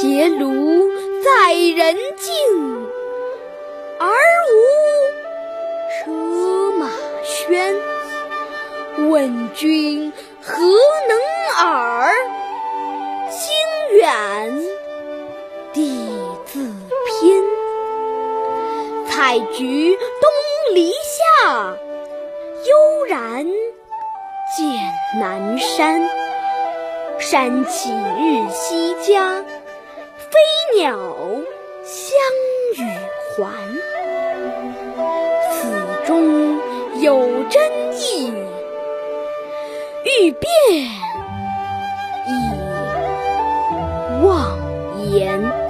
结庐在人境，而无车马喧。问君何能尔？心远地自偏。采菊东篱下，悠然见南山。山起日夕佳，飞鸟相与还此中有真意欲辨已忘言。